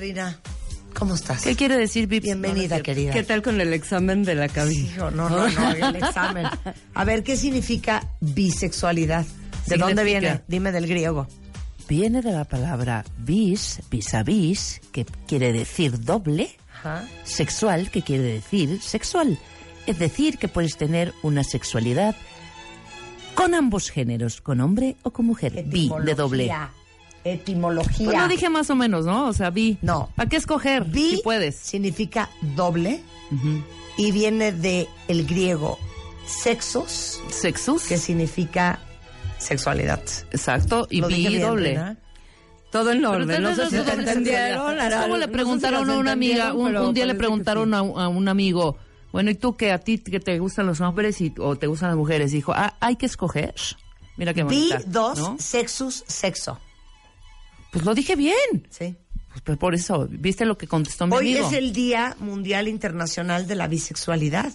Rina, ¿cómo estás? ¿Qué quiere decir Vips? Bienvenida, No, querida. ¿Qué tal con el examen de la cabina? Hijo, no, no, no, el examen. A ver, ¿qué significa bisexualidad? ¿De dónde viene? Dime del griego. Viene de la palabra bis, vis a vis, que quiere decir doble, Ajá. sexual, que quiere decir sexual. Es decir, que puedes tener una sexualidad con ambos géneros, con hombre o con mujer. Bi, de doble. Etimología. Pues lo dije más o menos, ¿no? O sea, vi. No. ¿Para qué escoger? Bi si puedes. significa doble y viene de el griego sexos, Sexus. que significa sexualidad. Exacto. Y ¿Lo dije bi bien, doble. Todo en orden. No sé si te entendieron. Es como le no sé si preguntaron a una amiga, un, un día le preguntaron sí. a, un- a un amigo, bueno, ¿y tú que a ti que te gustan los hombres y, o te gustan las mujeres? Dijo, ah, hay que escoger. Mira qué bonita. dos, ¿no? sexus, sexo. Pues lo dije bien. Sí. Pues, pues por eso, ¿viste lo que contestó mi Hoy amigo? es el Día Mundial Internacional de la Bisexualidad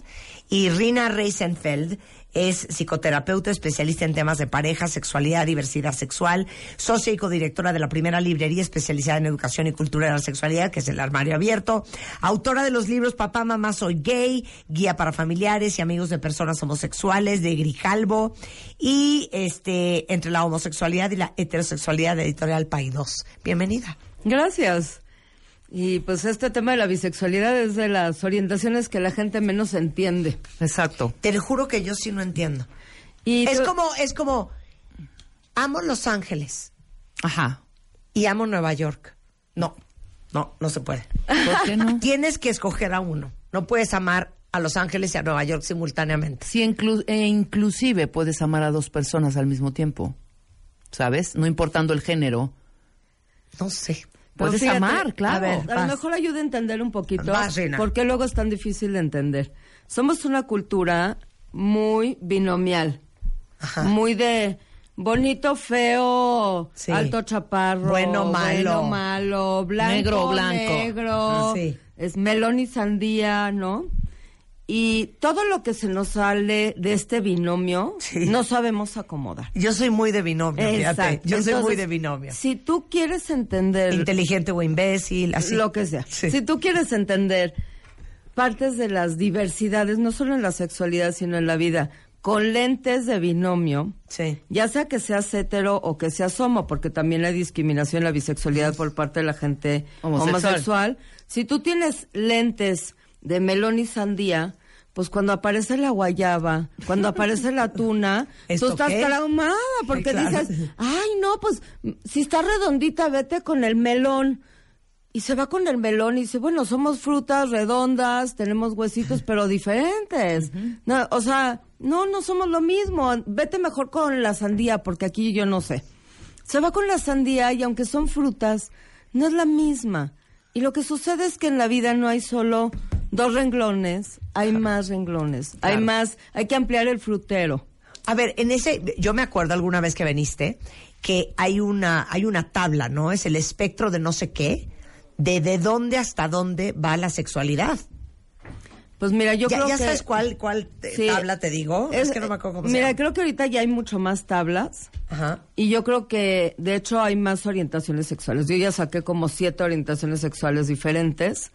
y Rina Reisenfeld es psicoterapeuta especialista en temas de pareja, sexualidad, diversidad sexual, socia y codirectora de la primera librería especializada en educación y cultura de la sexualidad, que es el Armario Abierto, autora de los libros Papá, Mamá, Soy Gay, Guía para Familiares y Amigos de Personas Homosexuales de Grijalbo y este entre la homosexualidad y la heterosexualidad de Editorial Paidós. Bienvenida. Gracias. Y pues este tema de la bisexualidad es de las orientaciones que la gente menos entiende. Exacto. Te lo juro que yo sí no entiendo. Y Es tú- como, es como, amo Los Ángeles Ajá. y amo Nueva York. No, no, no se puede. ¿Por qué no? Tienes que escoger a uno. No puedes amar a Los Ángeles y a Nueva York simultáneamente. Sí, inclu- e inclusive puedes amar a dos personas al mismo tiempo. ¿Sabes? No importando el género. No sé. Puedes fíjate, amar, claro. a ver, A Vas. lo mejor ayuda a entender un poquito Vas, Rina. por qué luego es tan difícil de entender. Somos una cultura muy binomial, Ajá. muy de bonito, feo, Sí. alto, chaparro, Bueno, malo. bueno, malo, blanco, Negro, blanco. negro, Ajá, sí. es melón y sandía, ¿no? Y todo lo que se nos sale de este binomio Sí. no sabemos acomodar. Yo soy muy de binomio, fíjate. Exacto. Yo soy muy de binomio. Si tú quieres entender Inteligente o imbécil, así. lo que sea. Sí. Si tú quieres entender partes de las diversidades, no solo en la sexualidad, sino en la vida, con lentes de binomio, Sí. ya sea que seas hetero o que seas homo, porque también hay discriminación en la bisexualidad por parte de la gente Homosexual. homosexual. Si tú tienes lentes de melón y sandía, pues cuando aparece la guayaba, cuando aparece la tuna, tú ¿Esto estás qué? traumada porque Sí, claro. dices, ay no, pues si está redondita, vete con el melón. Y se va con el melón y dice, bueno, somos frutas redondas, tenemos huesitos, pero diferentes. no, o sea, no, no somos lo mismo. Vete mejor con la sandía, porque aquí yo no sé. Se va con la sandía y aunque son frutas, no es la misma. Y lo que sucede es que en la vida no hay solo dos renglones, hay más renglones, hay más, hay que ampliar el frutero. A ver, en ese, yo me acuerdo alguna vez que viniste que hay una, hay una tabla, ¿no? Es el espectro de no sé qué, de de dónde hasta dónde va la sexualidad. Pues mira, yo ya creo ya que... sabes cuál, cuál te- Sí. tabla te digo. Es, que no me acuerdo cómo Mira, creo que ahorita ya hay mucho más tablas. Ajá. Y yo creo que, de hecho, hay más orientaciones sexuales. Yo ya saqué como siete orientaciones sexuales diferentes.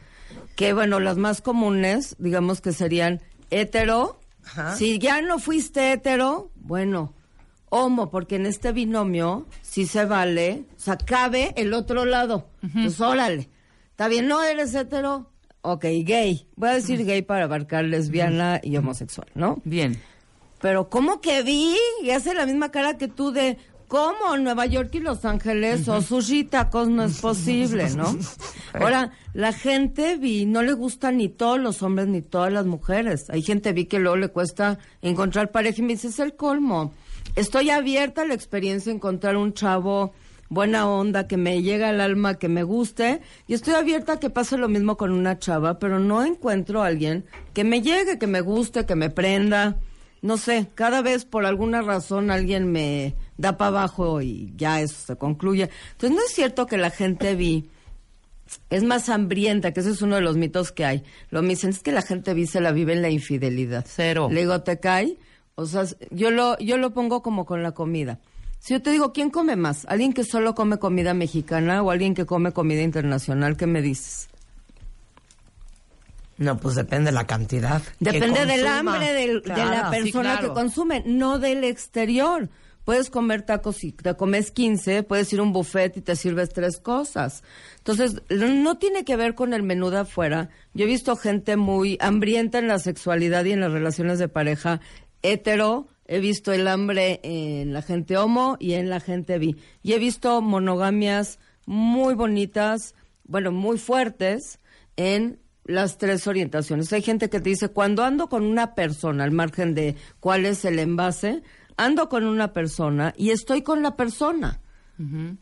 Que, bueno, las más comunes, digamos que serían hetero. Ajá. Si ya no fuiste hetero, bueno, homo, porque en este binomio sí se vale. O sea, cabe el otro lado. Pues órale. Está bien, no eres hetero. Ok, gay. Voy a decir gay para abarcar lesbiana y homosexual, ¿no? Bien. Pero ¿cómo que vi? Y hace la misma cara que tú de ¿cómo? Nueva York y Los Ángeles o sushi tacos no es posible, ¿no? Ahora, la gente vi, no le gustan ni todos los hombres ni todas las mujeres. Hay gente vi que luego le cuesta encontrar pareja y me dice, es el colmo. Estoy abierta a la experiencia de encontrar un chavo buena onda, que me llega al alma, que me guste, y estoy abierta a que pase lo mismo con una chava, pero no encuentro a alguien que me llegue, que me guste, que me prenda. No sé, cada vez por alguna razón alguien me da para abajo y ya eso se concluye. Entonces no es cierto que la gente vi es más hambrienta, que ese es uno de los mitos que hay. Lo me dicen es que la gente vi se la vive en la infidelidad. Cero. Le digo, ¿te cae? O sea, yo lo, yo lo pongo como con la comida. Si yo te digo, ¿quién come más? ¿Alguien que solo come comida mexicana o alguien que come comida internacional? ¿Qué me dices? No, pues depende de la cantidad. Depende del hambre del- de la persona claro. que consume, no del exterior. Puedes comer tacos y te comes 15, puedes ir a un buffet y te sirves tres cosas. Entonces, no tiene que ver con el menú de afuera. Yo he visto gente muy hambrienta en la sexualidad y en las relaciones de pareja hetero. He visto el hambre en la gente homo y en la gente bi. Y he visto monogamias muy bonitas, bueno, muy fuertes en las tres orientaciones. Hay gente que te dice, cuando ando con una persona, al margen de cuál es el envase, ando con una persona y estoy con la persona.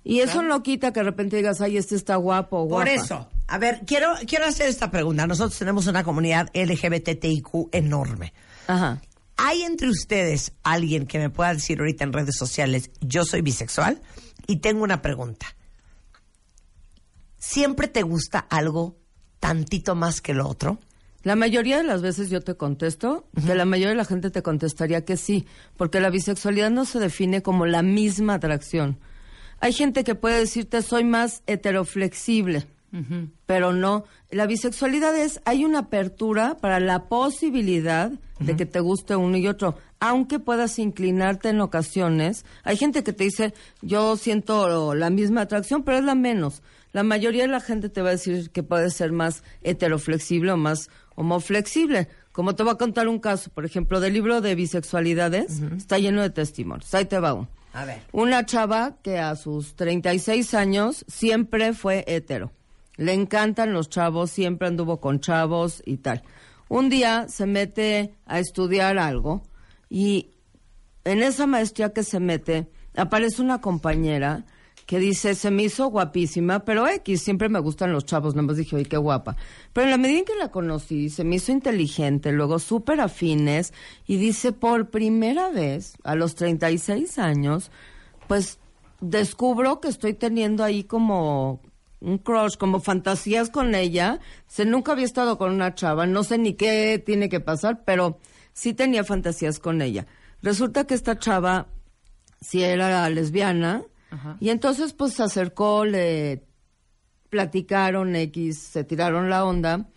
Y eso no quita que de repente digas, ay, este está guapo o guapa. Por eso, a ver, quiero, quiero hacer esta pregunta. Nosotros tenemos una comunidad LGBTIQ enorme. Ajá. ¿Hay entre ustedes alguien que me pueda decir ahorita en redes sociales, yo soy bisexual? Y tengo una pregunta. ¿Siempre te gusta algo tantito más que lo otro? La mayoría de las veces yo te contesto, que la mayoría de la gente te contestaría que sí, porque la bisexualidad no se define como la misma atracción. Hay gente que puede decirte soy más heteroflexible, pero no. La bisexualidad es, hay una apertura para la posibilidad de que te guste uno y otro, aunque puedas inclinarte en ocasiones. Hay gente que te dice, yo siento la misma atracción, pero es la menos. La mayoría de la gente te va a decir que puede ser más heteroflexible o más homoflexible. Como te voy a contar un caso, por ejemplo, del libro de bisexualidades, está lleno de testimonios. Ahí te va uno. A ver. Una chava que a sus 36 años siempre fue hetero. Le encantan los chavos, siempre anduvo con chavos y tal. Un día se mete a estudiar algo y en esa maestría que se mete aparece una compañera que dice, se me hizo guapísima, pero X, siempre me gustan los chavos, nada más dije, oye, qué guapa. Pero en la medida en que la conocí, se me hizo inteligente, luego súper afines, y dice, por primera vez, a los 36 años, pues descubro que estoy teniendo ahí como un crush, como fantasías con ella. Se nunca había estado con una chava, no sé ni qué tiene que pasar, pero sí tenía fantasías con ella. Resulta que esta chava sí era lesbiana y entonces pues se acercó, le platicaron X, se tiraron la onda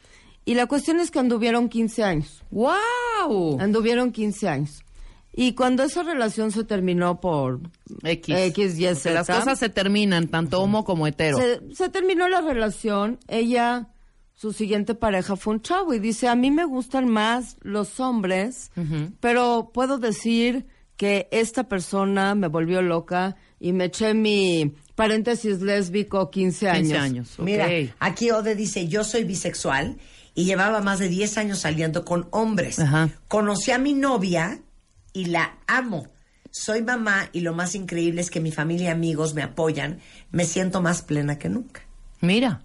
y la cuestión es que anduvieron 15 años. ¡Wow! Anduvieron 15 años. Y cuando esa relación se terminó por X. X, Y, Porque las Z. cosas se terminan, tanto homo como hetero. Se, se terminó la relación, ella, su siguiente pareja fue un chavo y dice, a mí me gustan más los hombres, pero puedo decir que esta persona me volvió loca y me eché mi paréntesis lésbico 15 años. 15 años. Mira, aquí Ode dice, yo soy bisexual y llevaba más de 10 años saliendo con hombres. Ajá. Conocí a mi novia y la amo. Soy mamá y lo más increíble es que mi familia y amigos me apoyan. Me siento más plena que nunca. Mira.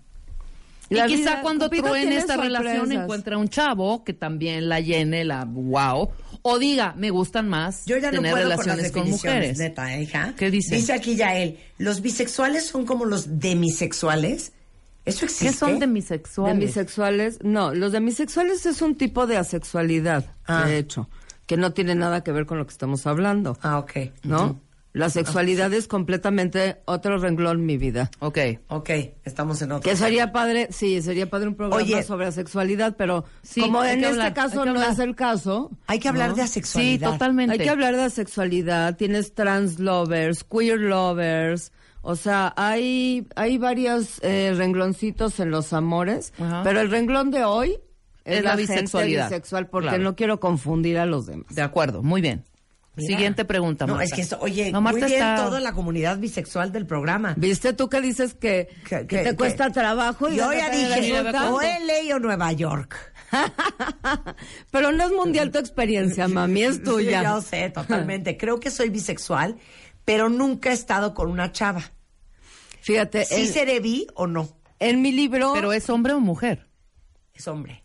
Y La quizá vida, cuando truene esta relación sorpresas. encuentra un chavo que también la llene, la wow. O diga, me gustan más Yo ya no tener puedo con las relaciones con, definiciones, mujeres. neta, ¿eh, hija. ¿Qué dice? Dice aquí Yael, ¿los bisexuales son como los demisexuales? ¿Eso existe? ¿Qué son demisexuales? Demisexuales, no, los demisexuales es un tipo de asexualidad, Ah. de hecho, que no tiene nada que ver con lo que estamos hablando, Ah, ok. ¿no? La sexualidad es completamente otro renglón, mi vida. Ok. Ok, estamos en otro. Que sería padre, sí, sería padre un programa Oye. sobre asexualidad, pero Sí, como en este hablar, caso no hablar. es el caso, Hay que hablar ¿no? de Sí, asexualidad. totalmente. Hay que hablar de asexualidad, tienes trans lovers, queer lovers, o sea, hay, hay varios eh, rengloncitos en los amores, Ajá. pero el renglón de hoy es, Es la, la gente bisexualidad. bisexual porque Claro. no quiero confundir a los demás. De acuerdo, muy bien. Mira. Siguiente pregunta, No, Marta. es que esto, oye, No, muy Marta bien está- toda la comunidad bisexual del programa. ¿Viste tú que dices que, Que- que que- te que- cuesta trabajo? Y Yo ya dije, o LA o Nueva York. Pero no es mundial tu experiencia, mami, es tuya. Sí, yo sé, totalmente. Creo que soy bisexual, pero nunca he estado con una chava. Fíjate, ¿Sí en, seré bi o no? en mi libro... Pero es hombre o mujer. Es hombre.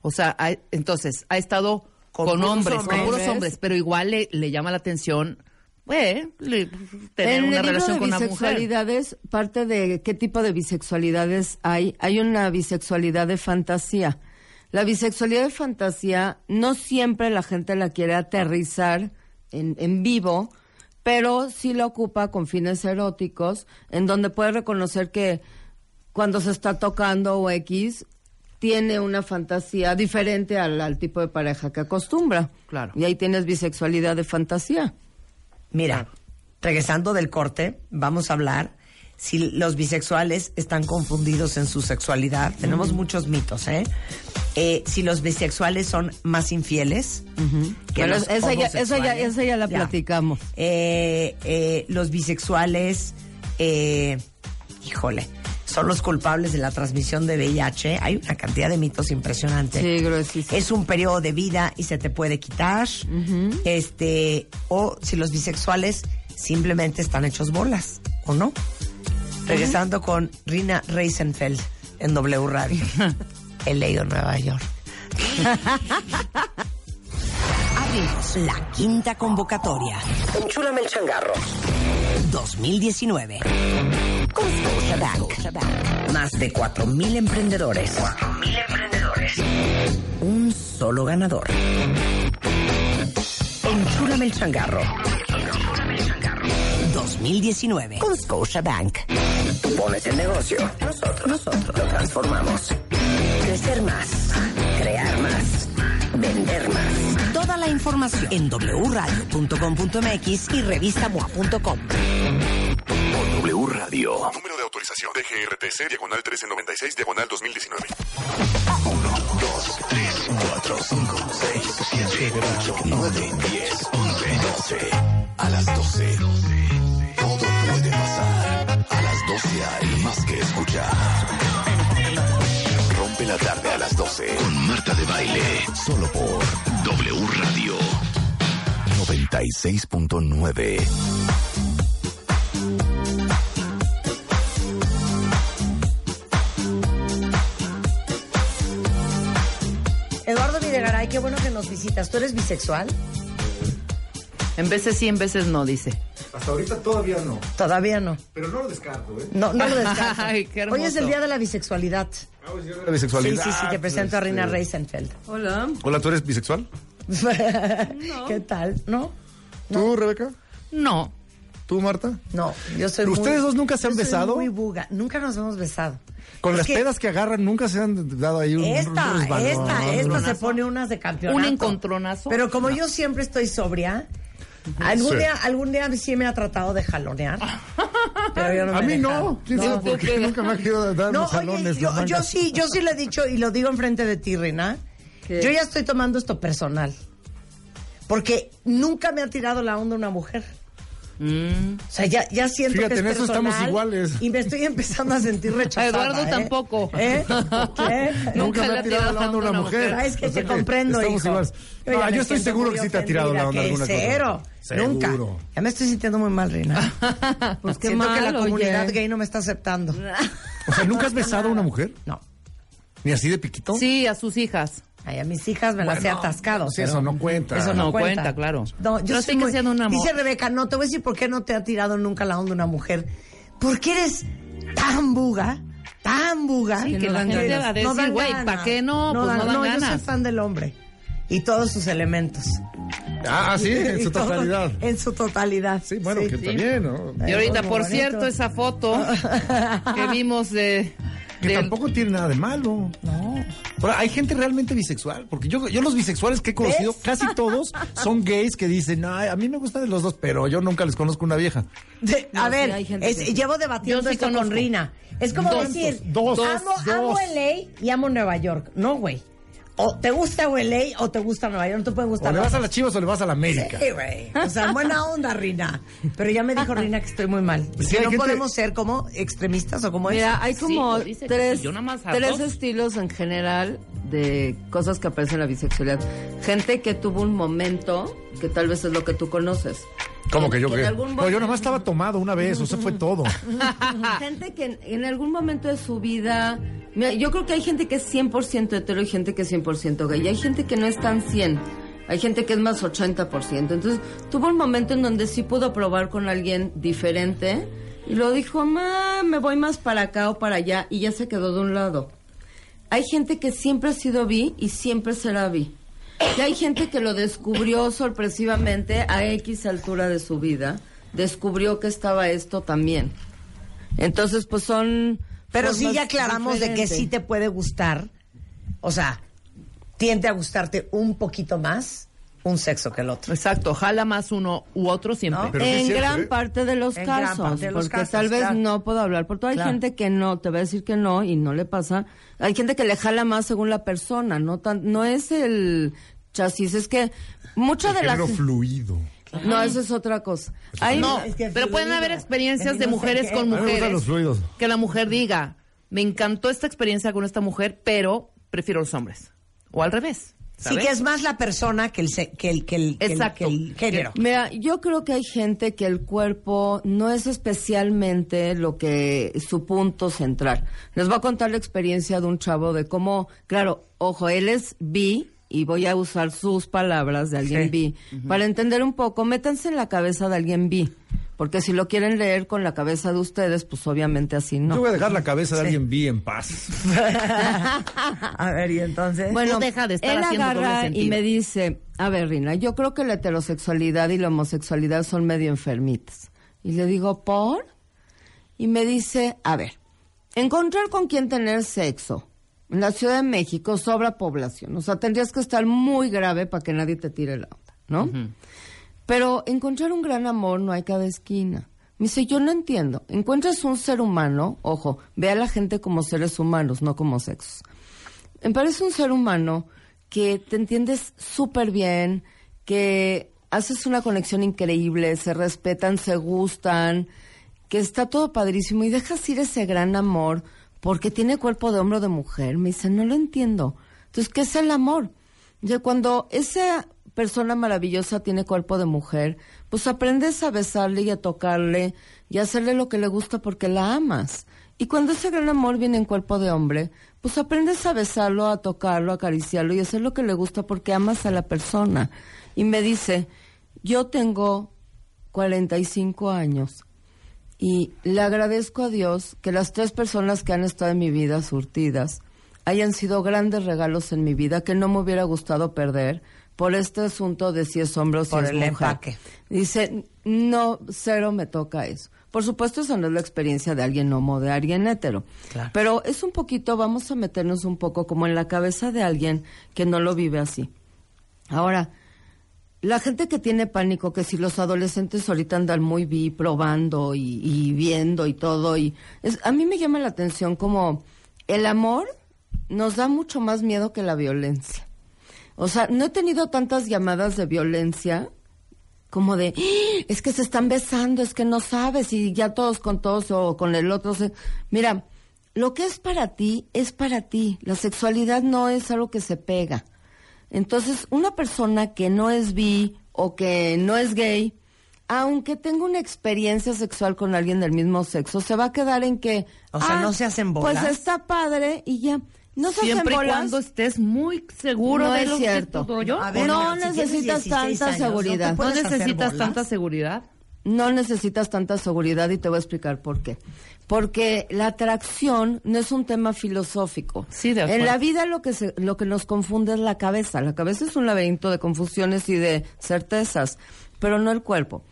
O sea, entonces ha estado Con hombres, hombres. con puros hombres, pero igual le, le llama la atención, eh, le- tener en una el libro relación de con una mujer. bisexualidades, parte de qué tipo de bisexualidades hay, hay una bisexualidad de fantasía. La bisexualidad de fantasía no siempre la gente la quiere aterrizar en, en vivo, pero sí la ocupa con fines eróticos, en donde puede reconocer que cuando se está tocando o X, tiene una fantasía diferente al, al tipo de pareja que acostumbra. Claro. Y ahí tienes bisexualidad de fantasía. Mira, regresando del corte, vamos a hablar si los bisexuales están confundidos en su sexualidad. Tenemos muchos mitos, ¿eh? Eh, Si los bisexuales son más infieles que Pero los esa, ya, esa, ya, esa ya la platicamos. Eh, eh, los bisexuales, híjole, son los culpables de la transmisión de VIH. Hay una cantidad de mitos impresionantes. Sí, gruesísimo. Es un periodo de vida y se te puede quitar. Este, o si los bisexuales simplemente están hechos bolas, ¿o no? Regresando con Rina Reisenfeld en W Radio. El leído Nueva York. Abrimos la quinta convocatoria. Enchúlame el changarro. 2019. Con Scotiabank. Más de 4.000 emprendedores. 4.000 emprendedores. Un solo ganador. Enchúlame el changarro. 2019 con Scotiabank. Tú pones el negocio, nosotros, nosotros lo transformamos. Crecer más, crear más, vender más. Toda la información en wradio.com.mx y revistamoa.com. Radio. Número de autorización DGRTC, diagonal 1396, diagonal 2019. 1, 2, 3, 4, 5, 6, 7, 8, 9, 10, 11, 12. A las 12. Todo puede pasar. A las 12 hay más que escuchar. Rompe la tarde a las 12 con Marta de Baile. Solo por W Radio 96.9. Videgaray, qué bueno que nos visitas. ¿Tú eres bisexual? En veces sí, en veces no, dice. Hasta ahorita todavía no, Todavía no. pero no lo descarto, ¿eh? No, no lo descarto. Ay, qué hermoso. Hoy es el día de la bisexualidad. La Sí, bisexualidad. sí, sí, te presento a Rina este- Reisenfeld. Hola. Hola, ¿tú eres bisexual? ¿Qué tal? ¿No? ¿Tú, Rebeca? No. ¿Tú, Marta? No, yo soy ¿Ustedes muy- dos nunca se han yo soy besado? muy buga. Nunca nos hemos besado. Con Es las que pedas que agarran, nunca se han dado ahí un, un Esta, resbalón. esta, esta se pone unas de campeonato. Un encontronazo. Pero como yo siempre estoy sobria, algún Sí. día, algún día sí me ha tratado de jalonear. Pero yo no me A mí no. ¿Quién sabe por qué? Nunca me ha querido dar No, los jalones. oye, yo, yo sí, yo sí lo he dicho y lo digo enfrente de ti, Rina. ¿Qué? Yo ya estoy tomando esto personal. Porque nunca me ha tirado la onda una mujer. Mm. O sea, ya, ya siento Fíjate, que es en eso estamos iguales. Y me estoy empezando a sentir rechazada. Eduardo ¿eh? tampoco. ¿Eh? ¿Eh? Nunca me ha tirado la onda una mujer. Ah, es que O sea te comprendo, estamos hijo. iguales. No, me yo estoy seguro que sí te ha tirado la onda alguna que cosa. Cero. Seguro. Nunca. Ya me estoy sintiendo muy mal, Rina. Pues qué Siento que la mal, comunidad oye. gay no me está aceptando. O sea, ¿nunca has besado a una mujer? No. ¿Ni así de piquito? Sí, a sus hijas. Ay, a mis hijas me las he atascado. pues pero eso no cuenta. Eso no, No cuenta. cuenta, claro. No, yo sí que muy- sean un amor. Dice Rebeca, no, te voy a decir por qué no te ha tirado nunca la onda una mujer. Porque eres tan buga, tan buga. Sí, que no la dan gente ganas. va a decir, dan güey, ganas. ¿para qué no? Pues dan- no dan yo soy ganas. fan del hombre. Y todos sus elementos. Ah, sí, en su todo- totalidad. En su totalidad. Sí, bueno, que Sí. también, ¿no? Y ahorita, por bonito. cierto, esa foto que vimos de... Que de- tampoco tiene nada de malo. No. Ahora, hay gente realmente bisexual, porque yo, yo los bisexuales que he conocido, ¿Ves? casi todos son gays que dicen, "Ay, a mí me gustan de los dos, pero yo nunca les conozco una vieja. De- a No, ver, sí, hay gente es- que- llevo debatiendo sí esto con. Rina. Es como Dos, decir, dos, amo, dos. amo LA y amo Nueva York. No, güey. O te gusta LA o te gusta Nueva York. No te puede O gustar. le los vas a las chivas o le vas a la América. Sí, güey. O sea, buena onda, Rina. Pero ya me dijo Rina que estoy muy mal. Sí, que no gente- podemos ser como extremistas o como Mira, es. hay como Sí, tres, tres estilos en general de cosas que aparecen en la bisexualidad. Gente que tuvo un momento, que tal vez es lo que tú conoces. ¿Cómo que yo en qué? No, yo nomás estaba tomado una vez, o sea, fue todo. Gente que en, en algún momento de su vida... Mira, yo creo que hay gente que es 100% hetero y gente que es 100% gay. Y hay gente que no es tan 100. Hay gente que es más 80%. Entonces, tuvo un momento en donde sí pudo probar con alguien diferente y lo dijo, "Ma, me voy más para acá o para allá y ya se quedó de un lado. Hay gente que siempre ha sido bi y siempre será bi. Que hay gente que lo descubrió sorpresivamente a X altura de su vida, descubrió que estaba esto también. Entonces, pues son... Pero sí ya aclaramos de que sí te puede gustar, o sea, tiende a gustarte un poquito más un sexo que el otro. Exacto, jala más uno u otro siempre. En cierto, gran ¿eh? parte de los En casos, parte de los porque casos, tal vez claro. no puedo hablar, porque hay Claro. gente que no, te va a decir que no y no le pasa. Hay gente que le jala más según la persona, no tan, no es el chasis, es que mucha de la Género fluido. no, eso es otra cosa. Hay, No, Es que pero pueden haber experiencias de mujeres con mujeres. los fluidos. Que la mujer diga, me encantó esta experiencia con esta mujer, pero prefiero los hombres. O al revés. Sí, que es más la persona que el, que el, que el, que el- Exacto. que el género. Mira, yo creo que hay gente que el cuerpo no es especialmente lo que su punto central. Les voy a contar la experiencia de un chavo de cómo, claro, ojo, él es bi y voy a usar sus palabras de alguien Sí. bi para entender un poco, métanse en la cabeza de alguien bi, porque si lo quieren leer con la cabeza de ustedes, pues obviamente así no. Yo voy a dejar la cabeza de alguien bien en paz. A ver, y entonces. Bueno, Tú deja de estar él haciendo agarra y me dice, a ver, Rina, yo creo que la heterosexualidad y la homosexualidad son medio enfermitas. Y le digo, ¿por? Y me dice, a ver, encontrar con quién tener sexo. En la Ciudad de México sobra población. O sea, tendrías que estar muy grave para que nadie te tire la onda, ¿no? Pero encontrar un gran amor no hay cada esquina. Me dice, yo no entiendo. Encuentras un ser humano, ojo, ve a la gente como seres humanos, no como sexos. Me parece un ser humano que te entiendes súper bien, que haces una conexión increíble, se respetan, se gustan, que está todo padrísimo y dejas ir ese gran amor porque tiene cuerpo de hombre o de mujer. Me dice, no lo entiendo. Entonces, ¿qué es el amor? Ya cuando esa persona maravillosa tiene cuerpo de mujer, pues aprendes a besarle y a tocarle y a hacerle lo que le gusta porque la amas. Y cuando ese gran amor viene en cuerpo de hombre, pues aprendes a besarlo, a tocarlo, a acariciarlo y a hacer lo que le gusta porque amas a la persona. Y me dice, yo tengo 45 años y le agradezco a Dios que las tres personas que han estado en mi vida surtidas hayan sido grandes regalos en mi vida que no me hubiera gustado perder por este asunto de si es hombre o si Por es el mujer. empaque. Dice, no, cero me toca eso. Por supuesto, esa no es la experiencia de alguien homo, de alguien hetero. Claro. Pero es un poquito, vamos a meternos un poco como en la cabeza de alguien que no lo vive así. Ahora, la gente que tiene pánico, que si los adolescentes ahorita andan muy vi, probando y, y viendo y todo, y es, a mí me llama la atención como el amor nos da mucho más miedo que la violencia. O sea, no he tenido tantas llamadas de violencia como de, "Ah, es que se están besando, es que no sabes, y ya todos con todos o con el otro. se-". Mira, lo que es para ti es para ti. La sexualidad no es algo que se pega. Entonces, una persona que no es bi o que no es gay, aunque tenga una experiencia sexual con alguien del mismo sexo, se va a quedar en que... O sea, no se hacen bolas. Pues está padre y ya. No se Siempre y cuando estés muy seguro No de es lo cierto. que. A ver, no necesitas 16 tanta años, seguridad. No necesitas tanta seguridad. No necesitas tanta seguridad y te voy a explicar por qué. Porque la atracción no es un tema filosófico. Sí, de En la vida lo que se, lo que nos confunde es la cabeza. La cabeza es un laberinto de confusiones y de certezas, pero no el cuerpo.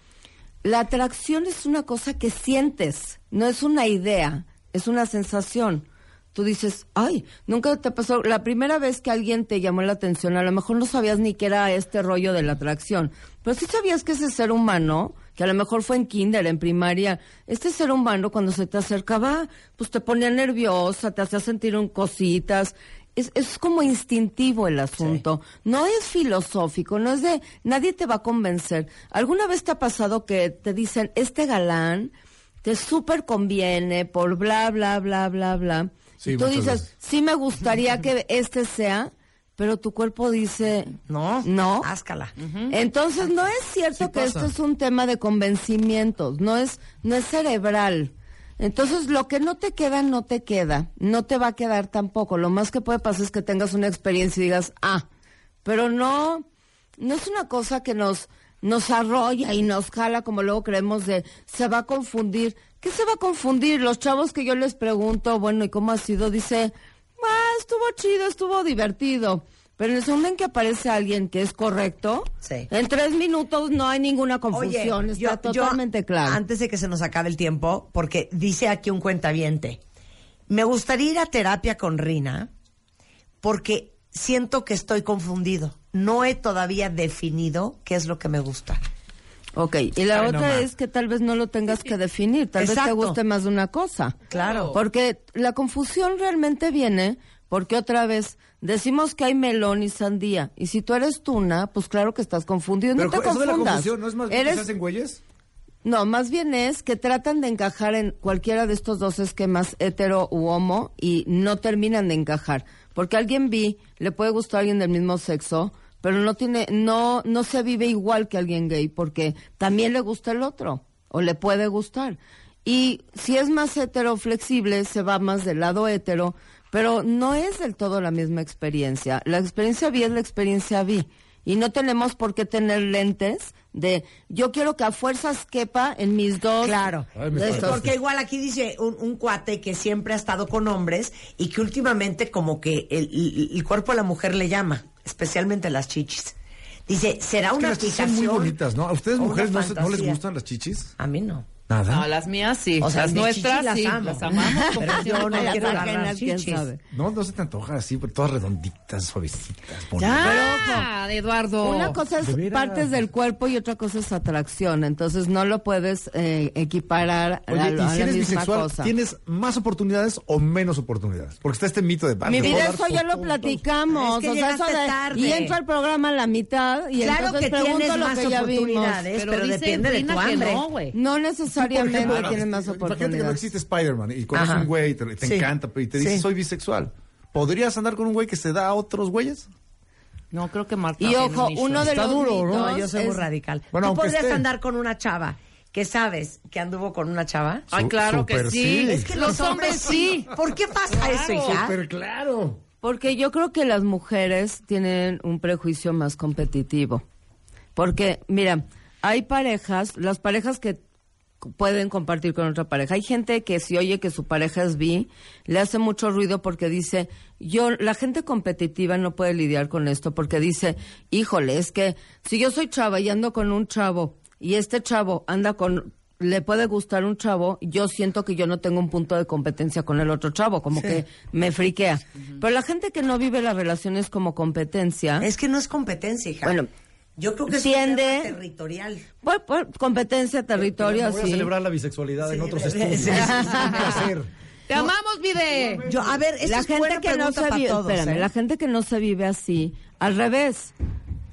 La atracción es una cosa que sientes, no es una idea, es una sensación. Tú dices, ay, nunca te pasó, la primera vez que alguien te llamó la atención, a lo mejor no sabías ni qué era este rollo de la atracción, pero sí sabías que ese ser humano, que a lo mejor fue en kinder, en primaria, este ser humano cuando se te acercaba, pues te ponía nerviosa, te hacía sentir un cositas, es, es como instintivo el asunto. No es filosófico, no es de nadie te va a convencer. ¿Alguna vez te ha pasado que te dicen, este galán te súper conviene por bla, bla, bla, bla, bla? Sí, tú dices, veces. sí me gustaría que este sea, pero tu cuerpo dice, No, no. Áscala. Entonces no es cierto Sí que pasa. esto es un tema de convencimientos, no es, no es cerebral. Entonces lo que no te queda, no te queda, no te va a quedar tampoco. Lo más que puede pasar es que tengas una experiencia y digas, ah, pero no, no es una cosa que nos, nos arrolla y nos jala como luego creemos de, se va a confundir. ¿Qué se va a confundir? Los chavos que yo les pregunto, bueno, ¿y cómo ha sido? Dice, ah, estuvo chido, estuvo divertido. Pero en el segundo en que aparece alguien que es correcto, Sí. en tres minutos no hay ninguna confusión, Oye, está totalmente claro. Antes de que se nos acabe el tiempo, porque dice aquí un cuentaviente, me gustaría ir a terapia con Rina porque siento que estoy confundido. No he todavía definido qué es lo que me gusta. Ok, y la Ay, otra es que tal vez no lo tengas que definir, tal vez te guste más de una cosa. Claro. Porque la confusión realmente viene porque otra vez decimos que hay melón y sandía, y si tú eres tuna, pues claro que estás confundido, Pero no te eso de la confundas. confusión, ¿no es más bien que Eres- se hacen güeyes? No, más bien es que tratan de encajar en cualquiera de estos dos esquemas hetero u homo y no terminan de encajar. Porque alguien bi le puede gustar a alguien del mismo sexo, pero no tiene, no, no se vive igual que alguien gay porque también le gusta el otro o le puede gustar. Y si es más hetero flexible, se va más del lado hetero, pero no es del todo la misma experiencia. La experiencia bi es la experiencia bi. Y no tenemos por qué tener lentes de yo quiero que a fuerzas quepa en mis dos. Claro. Ay, me de espantaste. estos. Porque igual aquí dice un, un cuate que siempre ha estado con hombres y que últimamente como que el, el- el cuerpo de la mujer le llama, especialmente las chichis. Dice, ¿será Es que una las fijación? son muy bonitas, ¿no? ¿A ustedes mujeres no, se- no les gustan las chichis? A mí no. Nada. No, las mías sí. O sea, las nuestras las sí. amo. Las amamos. Pero yo no Las quiero agarrar ajenas, quién chichis. sabe. No, no se te antoja así, pero todas redonditas, suavecitas, bonitas. Ya, Eduardo. Una cosa es de partes del cuerpo y otra cosa es atracción. Entonces no lo puedes eh, equiparar a, Oye, a y si eres misma bisexual, cosa. ¿tienes más oportunidades o menos oportunidades? Porque está este mito de... ah, Mi vida, eso ya lo platicamos. Es que o sea, eso de- tarde. y entro al programa a la mitad y Claro entonces que pregunto tienes lo más que ya vimos. oportunidades, pero, dice depende de tu hambre. no. No Por necesariamente ejemplo, tienes más Imagínate que no oportunidades. existe Spider-Man y conoces Ajá. un güey y te, te Sí. encanta y te dice Sí. soy bisexual. ¿Podrías andar con un güey que se da a otros güeyes? No, creo que Marta. Y ojo, uno de Está los duro, ¿no? mitos No, yo soy muy radical. Bueno, ¿Tú podrías esté. andar con una chava que sabes que anduvo con una chava? Ay, Su- claro que sí. sí. Es que los hombres sí. ¿Por qué pasa eso, hija? Pero claro. Porque yo creo que las mujeres tienen un prejuicio más competitivo. Porque, mira, hay parejas, las parejas que pueden compartir con otra pareja. Hay gente que si oye que su pareja es bi, le hace mucho ruido porque dice, yo, la gente competitiva no puede lidiar con esto porque dice, híjole, es que si yo soy chava y ando con un chavo y este chavo anda con le puede gustar un chavo, yo siento que yo no tengo un punto de competencia con el otro chavo, como que me friquea. Pero la gente que no vive las relaciones como competencia, Es que no es competencia, hija. Bueno, yo creo que es tiende- un tema territorial. bueno, pues, competencia, territorio, Voy a celebrar la bisexualidad en otros sí, estudios. sí, Es sí, un placer. Te amamos, Vide. Yo, a ver, la es gente buena que no se vive, todos, espérame, ¿eh? la gente que no se vive así, al revés,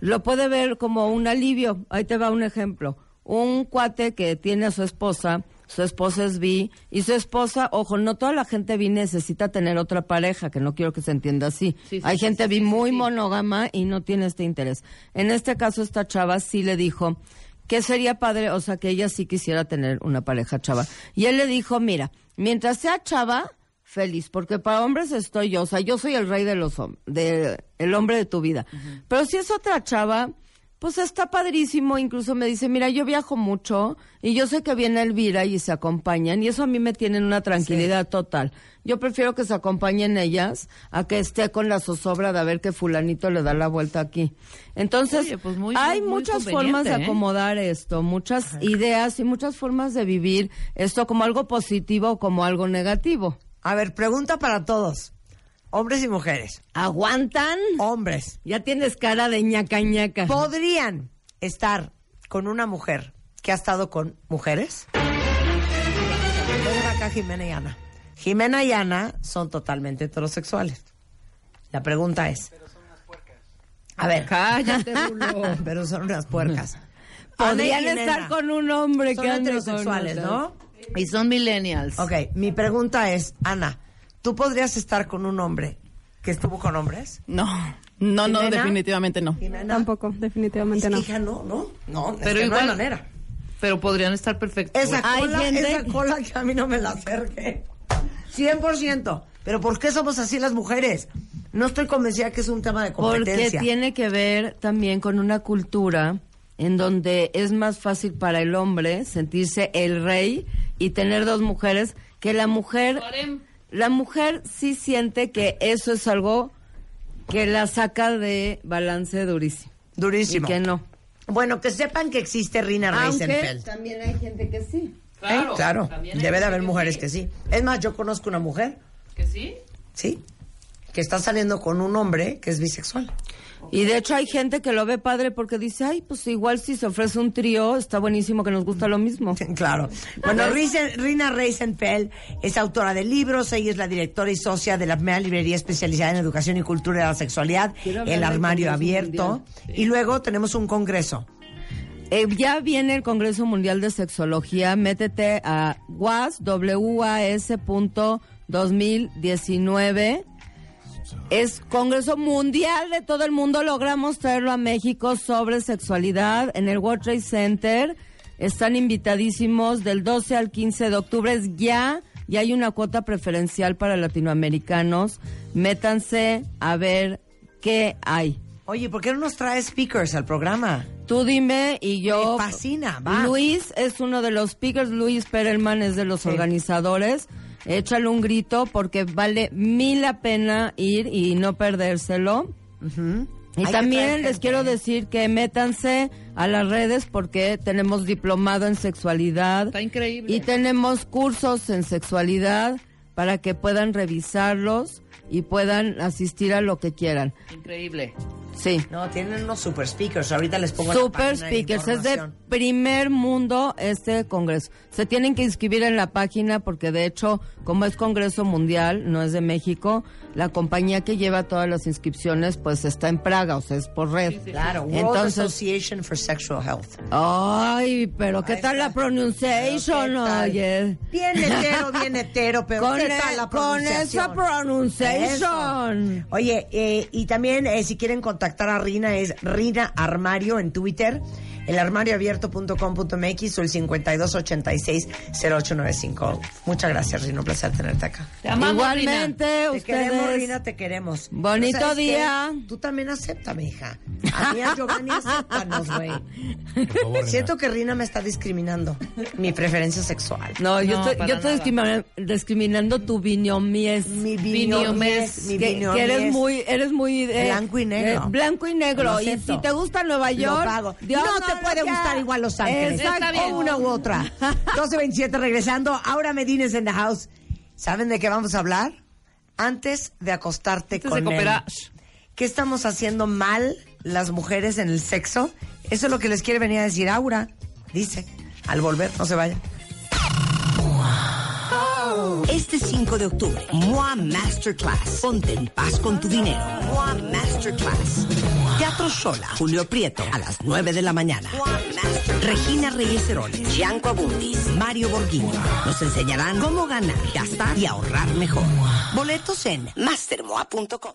lo puede ver como un alivio. Ahí te va un ejemplo. Un cuate que tiene a su esposa, su esposa es bi, y su esposa, ojo, no toda la gente bi necesita tener otra pareja, que no quiero que se entienda así. Sí, sí, Hay sí, gente bi muy monógama y no tiene este interés. En este caso, esta chava sí le dijo que sería padre, o sea, que ella sí quisiera tener una pareja chava. Y él le dijo, mira, mientras sea chava, feliz, porque para hombres estoy yo, o sea, yo soy el rey de los hombres, el hombre de tu vida. Pero si es otra chava, pues está padrísimo, incluso me dice, mira, yo viajo mucho y yo sé que viene Elvira y se acompañan y eso a mí me tiene en una tranquilidad total. Yo prefiero que se acompañen ellas a que esté con la zozobra de a ver que fulanito le da la vuelta aquí. Entonces, Oye, pues muy- hay muy muchas formas de ¿eh? acomodar esto, muchas ideas y muchas formas de vivir esto como algo positivo o como algo negativo. A ver, pregunta para todos. Hombres y mujeres. ¿Aguantan? Hombres. Ya tienes cara de ñaca ñaca. ¿Podrían estar con una mujer que ha estado con mujeres? Acá Jimena y Ana. Jimena y Ana son totalmente heterosexuales. La pregunta es... A ver, Cállate, Rulo. pero son unas puercas. Podrían estar con un hombre son que heterosexuales. ¿no? Y son millennials. Ok, mi pregunta es, Ana, ¿tú podrías estar con un hombre que estuvo con hombres? No, no, no, ¿Jimena? definitivamente no. Jimena. Tampoco, definitivamente Es que, no. hija, no, no, no, es Pero no hay igual- manera. Pero podrían estar perfectos. Esa Hay cola, gente- esa cola que a mí no me la acerque. 100%. Pero ¿por qué somos así las mujeres? No estoy convencida que es un tema de Porque competencia. tiene que ver también con una cultura en donde es más fácil para el hombre sentirse el rey y tener dos mujeres que la mujer la mujer sí siente que eso es algo que la saca de balance durísimo. Durísimo. Y que no. Bueno, que sepan que existe Rina Aunque Reisenfeld. también hay gente que sí. ¿Eh? Claro, hay debe de haber que mujeres sí. que sí. Es más, yo conozco una mujer, ¿Que sí? sí, que está saliendo con un hombre que es bisexual. Y de hecho hay gente que lo ve padre porque dice, ay, pues igual si se ofrece un trío, está buenísimo que nos gusta lo mismo. Claro. Bueno, Rina Reisenfeld es autora de libros, ella es la directora y socia de la primera librería especializada en educación y cultura de la sexualidad, El Armario Abierto. Y luego tenemos un congreso. Eh, ya viene el Congreso Mundial de Sexología, métete a was, W-A-S punto 2019. Es Congreso Mundial de todo el mundo. Logramos traerlo a México sobre sexualidad en el World Trade Center. Están invitadísimos del 12 al 15 de octubre. Es ya, ya hay una cuota preferencial para latinoamericanos. Métanse a ver qué hay. Oye, ¿por qué no nos trae speakers al programa? Tú dime y yo. Me fascina, va. Luis es uno de los speakers, Luis Perelman es de los organizadores. Échale un grito porque vale mil la pena ir y no perdérselo. Y Hay también les quiero decir que métanse a las redes porque tenemos diplomado en sexualidad. Está increíble. Y tenemos cursos en sexualidad para que puedan revisarlos y puedan asistir a lo que quieran. Increíble. Sí. No, tienen unos super speakers. Ahorita les pongo la Super de speakers, es de primer mundo este congreso. Se tienen que inscribir en la página porque de hecho, como es congreso mundial, no es de México, la compañía que lleva todas las inscripciones pues está en Praga, o sea, es por red. Claro, World Entonces, Association for Sexual Health. ay, pero ¿qué tal la tal? Oye. Bien hetero, bien hetero, pero Con, ¿qué e- tal la con esa pronunciación? pronunciation. Eso. Oye, eh, y también eh, si quieren contactar a Rina es Rina Armario en Twitter, elarmarioabierto.com.mx o el 5286-0895. Muchas gracias, Rina, un placer tenerte acá. Te amamos, Igualmente, Te queremos, ustedes. Rina, te queremos. Bonito día. Tú también acéptame, hija. A mí, a Giovanni, acéptanos, güey. Rina. Siento que Rina me está discriminando mi preferencia sexual. No, yo estoy, yo estoy nada. discrimi- discriminando tu viñomies. Mi Viniomies, viniomies, mi que, viniomies. que eres muy, eres muy eh, Blanco y negro. eh, blanco y Lo negro. Y si te gusta Nueva Lo York, pago. Dios no te lo puede gustar igual Los Ángeles. Exacto. O una u otra. 12.27 regresando. Ahora Medines en the house. ¿Saben de qué vamos a hablar? Antes de acostarte Antes con de él. ¿Qué estamos haciendo mal las mujeres en el sexo? Eso es lo que les quiere venir a decir Aura. Dice, al volver, no se vayan. Este 5 de octubre, MOA Masterclass. Ponte en paz con tu dinero. MOA Masterclass. Teatro Sola, Julio Prieto, a las 9 de la mañana. Regina Reyes Heroles, Gianco Abundis, Mario Borghini. Nos enseñarán cómo ganar, gastar y ahorrar mejor. Boletos en mastermoa.com.